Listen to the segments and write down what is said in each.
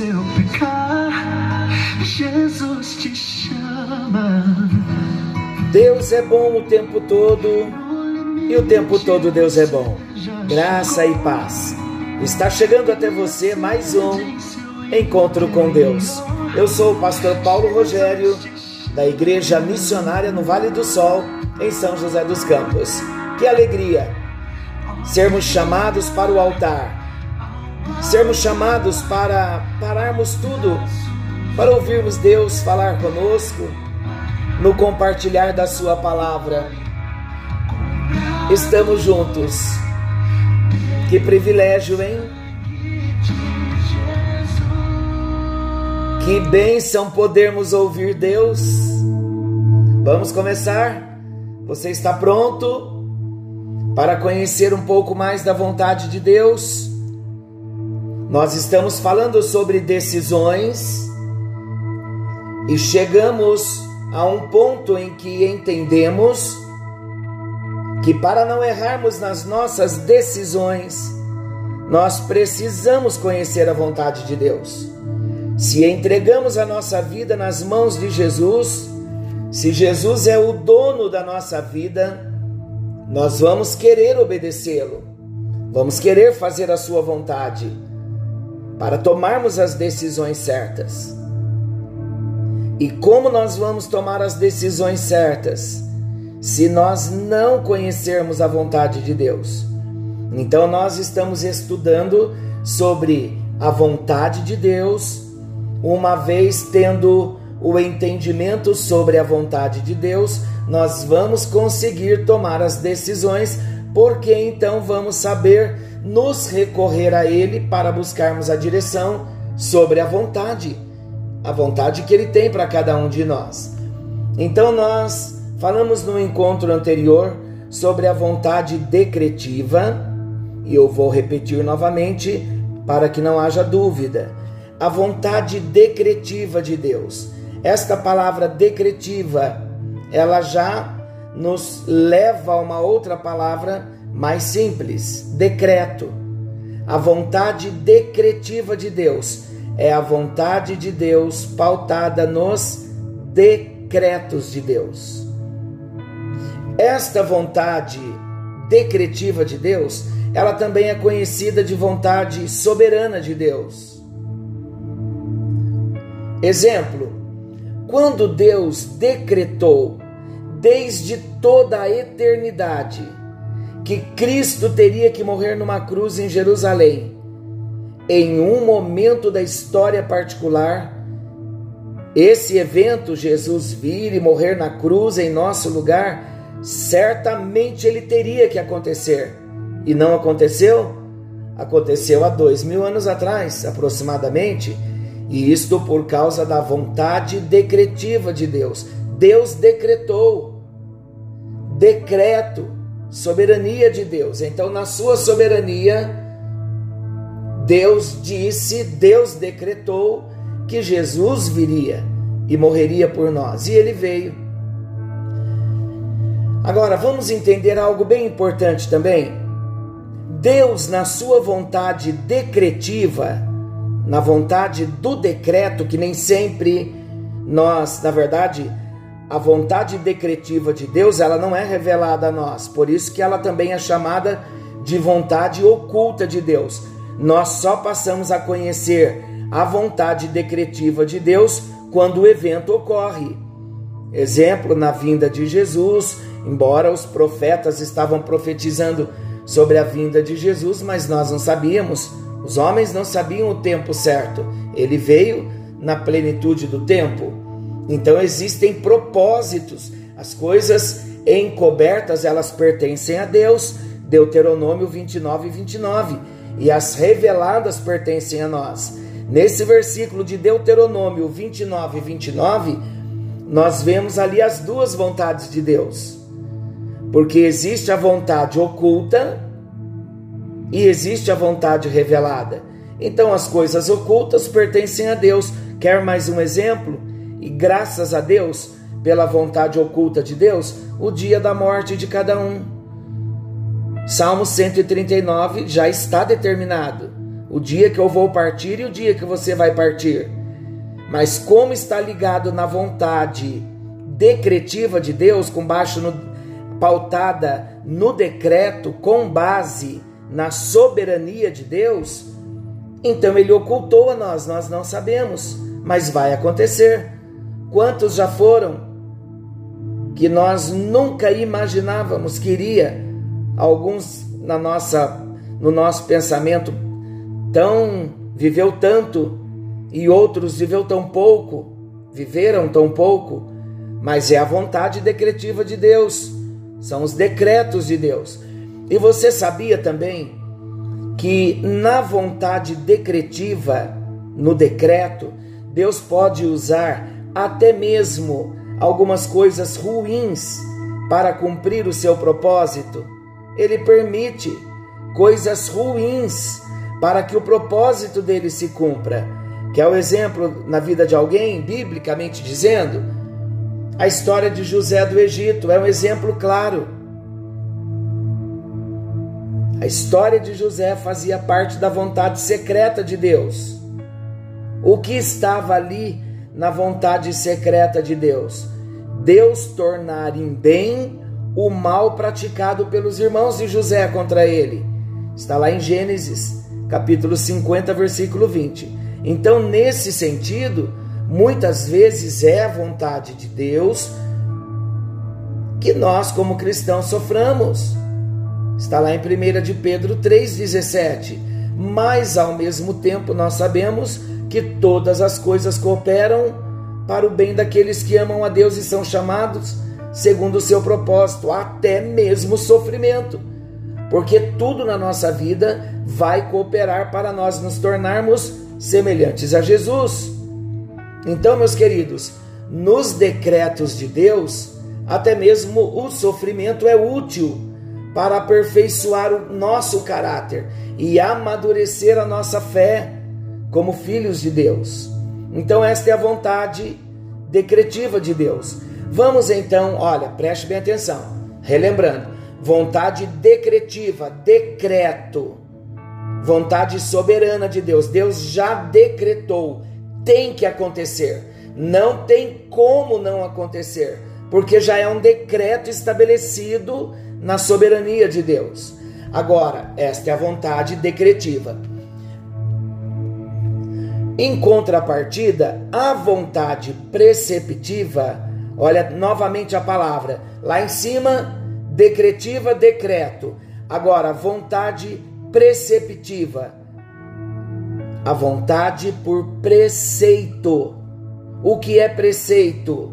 seu pecar, Jesus te chama. Deus é bom o tempo todo e o tempo todo Deus é bom. Graça e paz. Está chegando até você mais um encontro com Deus. Eu sou o pastor Paulo Rogério, da Igreja Missionária no Vale do Sol, em São José dos Campos. Que alegria sermos chamados para o altar, sermos chamados para pararmos tudo, para ouvirmos Deus falar conosco, no compartilhar da Sua palavra. Estamos juntos. Que privilégio, hein? Que bênção podermos ouvir Deus. Vamos começar? Você está pronto para conhecer um pouco mais da vontade de Deus? Nós estamos falando sobre decisões e chegamos a um ponto em que entendemos que para não errarmos nas nossas decisões, nós precisamos conhecer a vontade de Deus. Se entregamos a nossa vida nas mãos de Jesus, se Jesus é o dono da nossa vida, nós vamos querer obedecê-lo, vamos querer fazer a sua vontade, para tomarmos as decisões certas. E como nós vamos tomar as decisões certas se nós não conhecermos a vontade de Deus? Então, nós estamos estudando sobre a vontade de Deus, uma vez tendo o entendimento sobre a vontade de Deus, nós vamos conseguir tomar as decisões, porque então vamos saber nos recorrer a Ele para buscarmos a direção sobre a vontade a vontade que Ele tem para cada um de nós. Então, nós falamos no encontro anterior sobre a vontade decretiva, e eu vou repetir novamente para que não haja dúvida. A vontade decretiva de Deus. Esta palavra decretiva, ela já nos leva a uma outra palavra mais simples: decreto. A vontade decretiva de Deus é a vontade de Deus pautada nos decretos de Deus. Esta vontade decretiva de Deus, ela também é conhecida de vontade soberana de Deus. Exemplo: quando Deus decretou desde toda a eternidade que Cristo teria que morrer numa cruz em Jerusalém, em um momento da história particular, esse evento, Jesus vir e morrer na cruz em nosso lugar, certamente ele teria que acontecer. E não aconteceu? Aconteceu há dois mil anos atrás, aproximadamente, e isto por causa da vontade decretiva de Deus. Deus decretou, decreto, soberania de Deus. Então, na sua soberania, Deus disse, Deus decretou que Jesus viria e morreria por nós, e ele veio. Agora, vamos entender algo bem importante também. Deus, na sua vontade decretiva, na vontade do decreto, que nem sempre nós, na verdade, a vontade decretiva de Deus, ela não é revelada a nós. Por isso que ela também é chamada de vontade oculta de Deus nós só passamos a conhecer a vontade decretiva de Deus quando o evento ocorre. Exemplo, na vinda de Jesus, embora os profetas estavam profetizando sobre a vinda de Jesus, mas nós não sabíamos, os homens não sabiam o tempo certo. Ele veio na plenitude do tempo. Então existem propósitos. As coisas encobertas, elas pertencem a Deus. Deuteronômio 29 e 29 e as reveladas pertencem a nós. Nesse versículo de Deuteronômio 29 e 29, nós vemos ali as duas vontades de Deus. Porque existe a vontade oculta e existe a vontade revelada. Então as coisas ocultas pertencem a Deus. Quer mais um exemplo? E graças a Deus, pela vontade oculta de Deus, o dia da morte de cada um. Salmo 139 já está determinado. o dia que eu vou partir e o dia que você vai partir. Mas como está ligado na vontade decretiva de Deus, com baixo no, pautada no decreto, com base na soberania de Deus, então ele ocultou a nós, nós não sabemos, mas vai acontecer. Quantos já foram que nós nunca imaginávamos que iria, alguns na nossa no nosso pensamento tão viveu tanto e outros viveu tão pouco, viveram tão pouco, mas é a vontade decretiva de Deus, são os decretos de Deus. E você sabia também que na vontade decretiva, no decreto, Deus pode usar até mesmo algumas coisas ruins para cumprir o seu propósito. Ele permite coisas ruins para que o propósito dele se cumpra. Que é o exemplo na vida de alguém, biblicamente dizendo, a história de José do Egito é um exemplo claro. A história de José fazia parte da vontade secreta de Deus. O que estava ali na vontade secreta de Deus? Deus tornar em bem o mal praticado pelos irmãos de José contra ele. Está lá em Gênesis, capítulo 50, versículo 20. Então, nesse sentido, muitas vezes é a vontade de Deus que nós, como cristãos, soframos. Está lá em 1 de Pedro 3,17. Mas, ao mesmo tempo, nós sabemos que todas as coisas cooperam para o bem daqueles que amam a Deus e são chamados segundo o seu propósito, até mesmo o sofrimento porque tudo na nossa vida vai cooperar para nós nos tornarmos semelhantes a Jesus. Então, meus queridos, nos decretos de Deus, até mesmo o sofrimento é útil para aperfeiçoar o nosso caráter e amadurecer a nossa fé como filhos de Deus. Então, esta é a vontade decretiva de Deus. Vamos então, olha, preste bem atenção, relembrando, vontade decretiva, decreto, vontade soberana de Deus. Deus já decretou, tem que acontecer. Não tem como não acontecer, porque já é um decreto estabelecido na soberania de Deus. Agora, esta é a vontade decretiva. Em contrapartida, a vontade preceptiva, olha novamente a palavra, lá em cima decretiva, decreto. Agora, vontade preceptiva. A vontade por preceito. O que é preceito?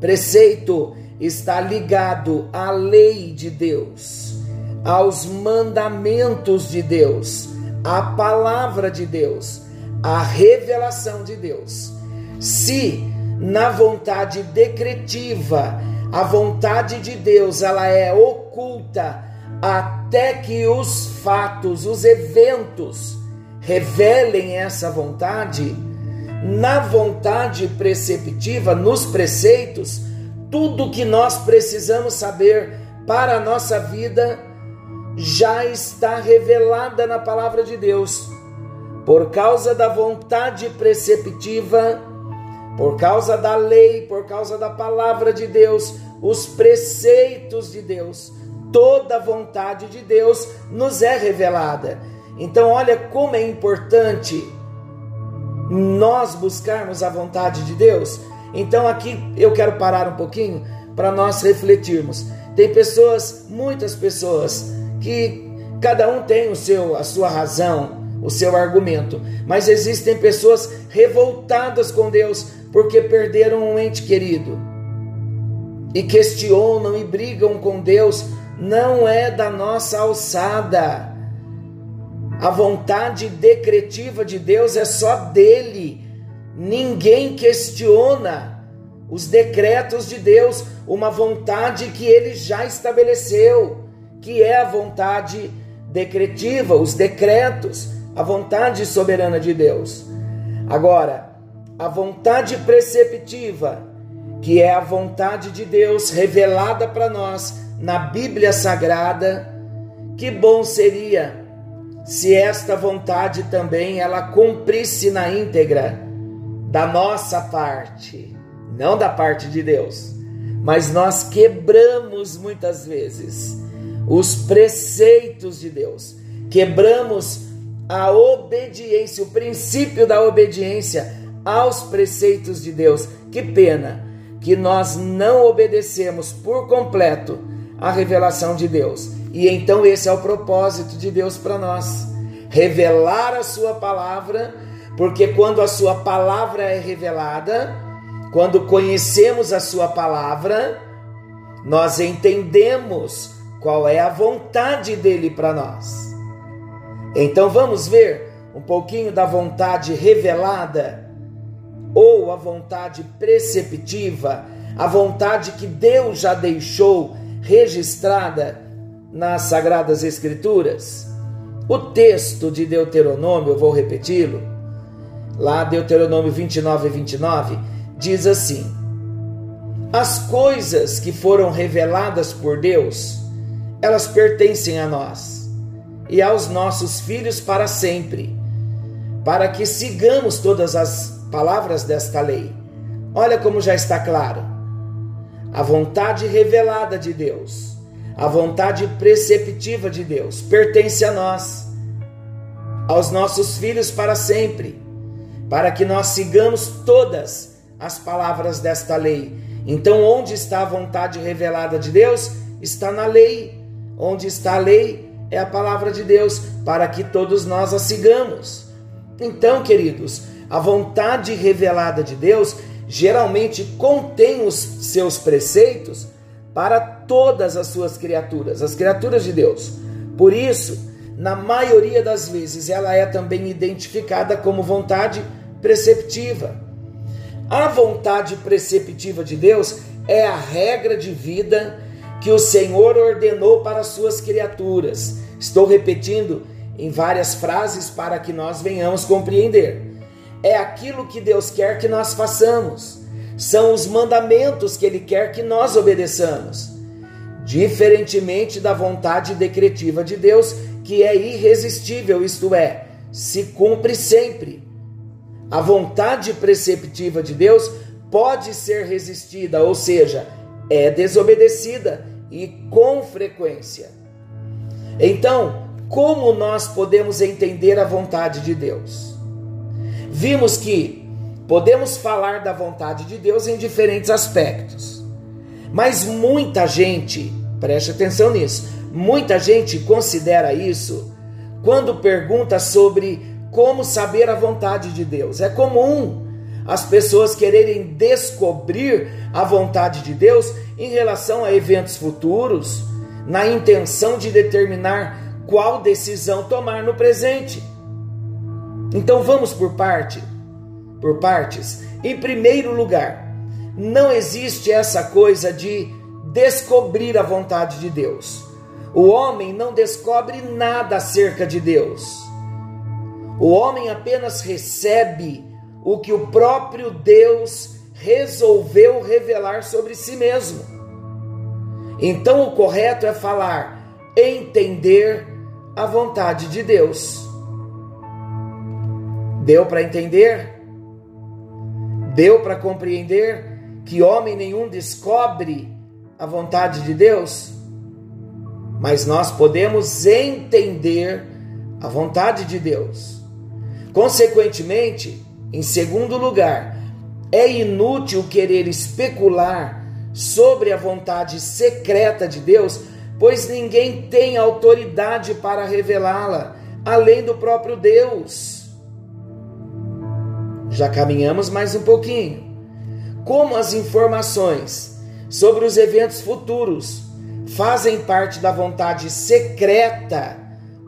Preceito está ligado à lei de Deus, aos mandamentos de Deus, à palavra de Deus, à revelação de Deus. Se na vontade decretiva a vontade de Deus, ela é oculta até que os fatos, os eventos revelem essa vontade. Na vontade preceptiva, nos preceitos, tudo que nós precisamos saber para a nossa vida já está revelada na palavra de Deus. Por causa da vontade preceptiva, por causa da lei, por causa da palavra de Deus, os preceitos de Deus, toda a vontade de Deus nos é revelada. Então, olha como é importante nós buscarmos a vontade de Deus. Então, aqui eu quero parar um pouquinho para nós refletirmos. Tem pessoas, muitas pessoas, que cada um tem o seu, a sua razão, o seu argumento, mas existem pessoas revoltadas com Deus porque perderam um ente querido e questionam e brigam com Deus, não é da nossa alçada. A vontade decretiva de Deus é só dele. Ninguém questiona os decretos de Deus, uma vontade que ele já estabeleceu, que é a vontade decretiva, os decretos, a vontade soberana de Deus. Agora, a vontade preceptiva, que é a vontade de Deus revelada para nós na Bíblia Sagrada, que bom seria se esta vontade também ela cumprisse na íntegra da nossa parte, não da parte de Deus. Mas nós quebramos muitas vezes os preceitos de Deus, quebramos a obediência, o princípio da obediência aos preceitos de Deus. Que pena que nós não obedecemos por completo a revelação de Deus. E então esse é o propósito de Deus para nós: revelar a sua palavra, porque quando a sua palavra é revelada, quando conhecemos a sua palavra, nós entendemos qual é a vontade dele para nós. Então vamos ver um pouquinho da vontade revelada ou a vontade preceptiva, a vontade que Deus já deixou registrada nas Sagradas Escrituras. O texto de Deuteronômio, eu vou repeti-lo, lá Deuteronômio 29 e 29, diz assim: As coisas que foram reveladas por Deus, elas pertencem a nós e aos nossos filhos para sempre, para que sigamos todas as palavras desta lei. Olha como já está claro. A vontade revelada de Deus, a vontade preceptiva de Deus, pertence a nós, aos nossos filhos para sempre, para que nós sigamos todas as palavras desta lei. Então, onde está a vontade revelada de Deus? Está na lei. Onde está a lei? É a palavra de Deus, para que todos nós a sigamos. Então, queridos, a vontade revelada de Deus geralmente contém os seus preceitos para todas as suas criaturas, as criaturas de Deus. Por isso, na maioria das vezes, ela é também identificada como vontade preceptiva. A vontade preceptiva de Deus é a regra de vida que o Senhor ordenou para as suas criaturas. Estou repetindo em várias frases para que nós venhamos compreender. É aquilo que Deus quer que nós façamos. São os mandamentos que Ele quer que nós obedeçamos. Diferentemente da vontade decretiva de Deus, que é irresistível, isto é, se cumpre sempre. A vontade preceptiva de Deus pode ser resistida, ou seja, é desobedecida e com frequência. Então, como nós podemos entender a vontade de Deus? Vimos que podemos falar da vontade de Deus em diferentes aspectos, mas muita gente, preste atenção nisso, muita gente considera isso quando pergunta sobre como saber a vontade de Deus. É comum as pessoas quererem descobrir a vontade de Deus em relação a eventos futuros, na intenção de determinar qual decisão tomar no presente. Então vamos por parte, por partes. Em primeiro lugar, não existe essa coisa de descobrir a vontade de Deus. O homem não descobre nada acerca de Deus. O homem apenas recebe o que o próprio Deus resolveu revelar sobre si mesmo. Então o correto é falar, entender a vontade de Deus. Deu para entender? Deu para compreender que homem nenhum descobre a vontade de Deus? Mas nós podemos entender a vontade de Deus. Consequentemente, em segundo lugar, é inútil querer especular sobre a vontade secreta de Deus, pois ninguém tem autoridade para revelá-la, além do próprio Deus. Já caminhamos mais um pouquinho. Como as informações sobre os eventos futuros fazem parte da vontade secreta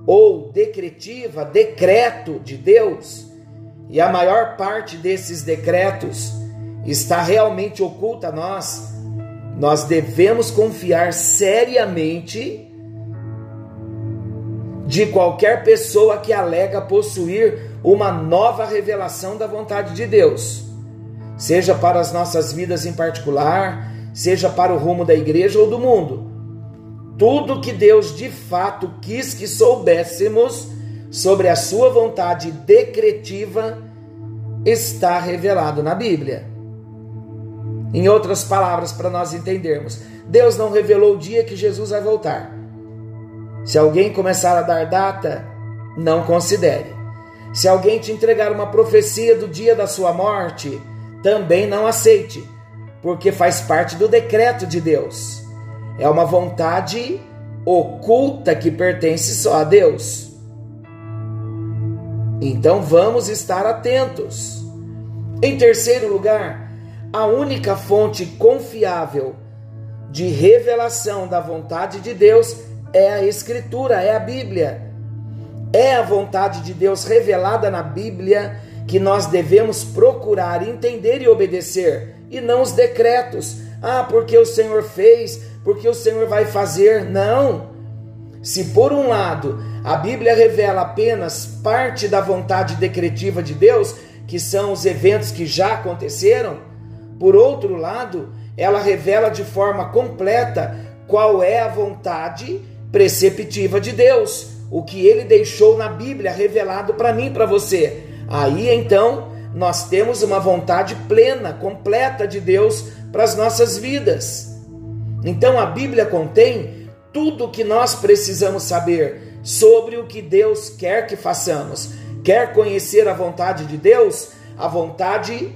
ou decretiva, decreto de Deus, e a maior parte desses decretos está realmente oculta a nós, nós devemos confiar seriamente de qualquer pessoa que alega possuir uma nova revelação da vontade de Deus, seja para as nossas vidas em particular, seja para o rumo da igreja ou do mundo. Tudo que Deus de fato quis que soubéssemos sobre a sua vontade decretiva está revelado na Bíblia. Em outras palavras, para nós entendermos, Deus não revelou o dia que Jesus vai voltar. Se alguém começar a dar data, não considere. Se alguém te entregar uma profecia do dia da sua morte, também não aceite, porque faz parte do decreto de Deus. É uma vontade oculta que pertence só a Deus. Então vamos estar atentos. Em terceiro lugar, a única fonte confiável de revelação da vontade de Deus é a Escritura, é a Bíblia. É a vontade de Deus revelada na Bíblia que nós devemos procurar entender e obedecer, e não os decretos. Ah, porque o Senhor fez, porque o Senhor vai fazer. Não. Se por um lado a Bíblia revela apenas parte da vontade decretiva de Deus, que são os eventos que já aconteceram, por outro lado, ela revela de forma completa qual é a vontade preceptiva de Deus, o que ele deixou na Bíblia revelado para mim, para você. Aí então, nós temos uma vontade plena, completa de Deus para as nossas vidas. Então a Bíblia contém tudo o que nós precisamos saber sobre o que Deus quer que façamos. Quer conhecer a vontade de Deus? A vontade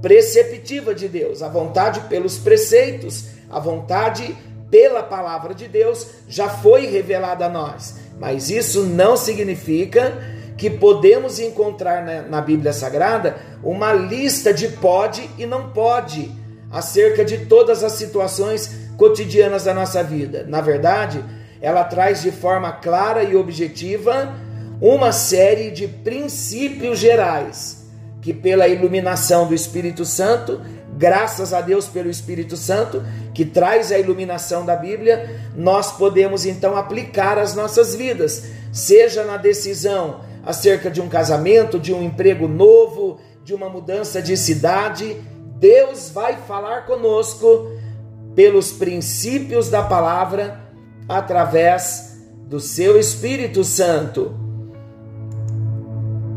preceptiva de Deus, a vontade pelos preceitos, a vontade pela palavra de Deus já foi revelada a nós. Mas isso não significa que podemos encontrar na, na Bíblia Sagrada uma lista de pode e não pode acerca de todas as situações cotidianas da nossa vida. Na verdade, ela traz de forma clara e objetiva uma série de princípios gerais que, pela iluminação do Espírito Santo, graças a Deus pelo Espírito Santo, que traz a iluminação da Bíblia, nós podemos então aplicar as nossas vidas, seja na decisão acerca de um casamento, de um emprego novo, de uma mudança de cidade. Deus vai falar conosco pelos princípios da palavra através do seu Espírito Santo.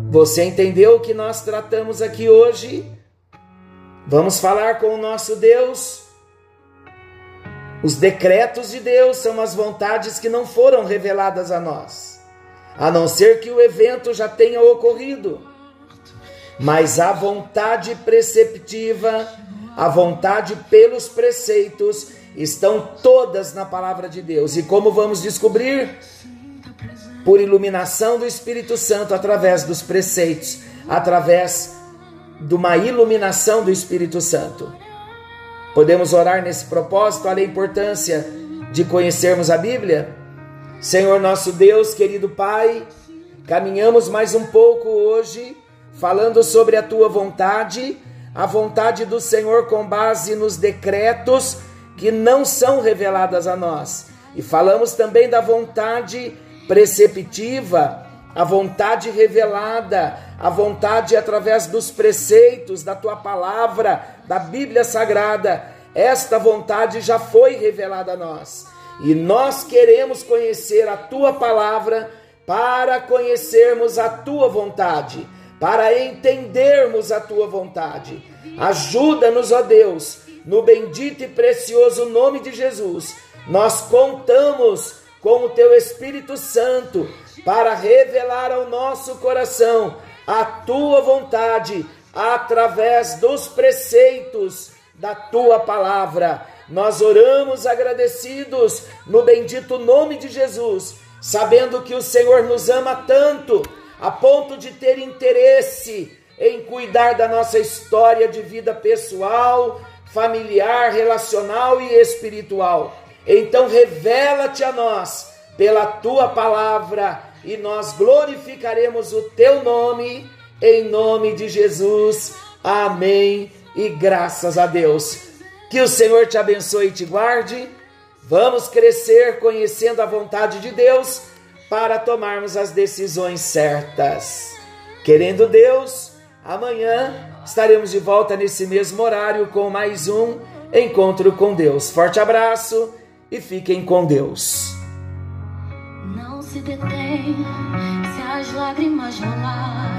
Você entendeu o que nós tratamos aqui hoje? Vamos falar com o nosso Deus. Os decretos de Deus são as vontades que não foram reveladas a nós, a não ser que o evento já tenha ocorrido. Mas a vontade preceptiva a vontade pelos preceitos estão todas na palavra de Deus. E como vamos descobrir? Por iluminação do Espírito Santo através dos preceitos, através de uma iluminação do Espírito Santo. Podemos orar nesse propósito, olha a importância de conhecermos a Bíblia. Senhor nosso Deus, querido Pai, caminhamos mais um pouco hoje falando sobre a tua vontade a vontade do Senhor com base nos decretos que não são reveladas a nós. E falamos também da vontade preceptiva, a vontade revelada, a vontade através dos preceitos da tua palavra, da Bíblia Sagrada. Esta vontade já foi revelada a nós. E nós queremos conhecer a tua palavra para conhecermos a tua vontade para entendermos a tua vontade. Ajuda-nos, ó Deus, no bendito e precioso nome de Jesus. Nós contamos com o teu Espírito Santo para revelar ao nosso coração a tua vontade através dos preceitos da tua palavra. Nós oramos agradecidos no bendito nome de Jesus, sabendo que o Senhor nos ama tanto a ponto de ter interesse em cuidar da nossa história de vida pessoal, familiar, relacional e espiritual. Então revela-te a nós pela tua palavra e nós glorificaremos o teu nome em nome de Jesus. Amém. E graças a Deus. Que o Senhor te abençoe e te guarde. Vamos crescer conhecendo a vontade de Deus para tomarmos as decisões certas. Querendo Deus, amanhã estaremos de volta nesse mesmo horário com mais um encontro com Deus. Forte abraço e fiquem com Deus. Não se detém se as lágrimas rolarem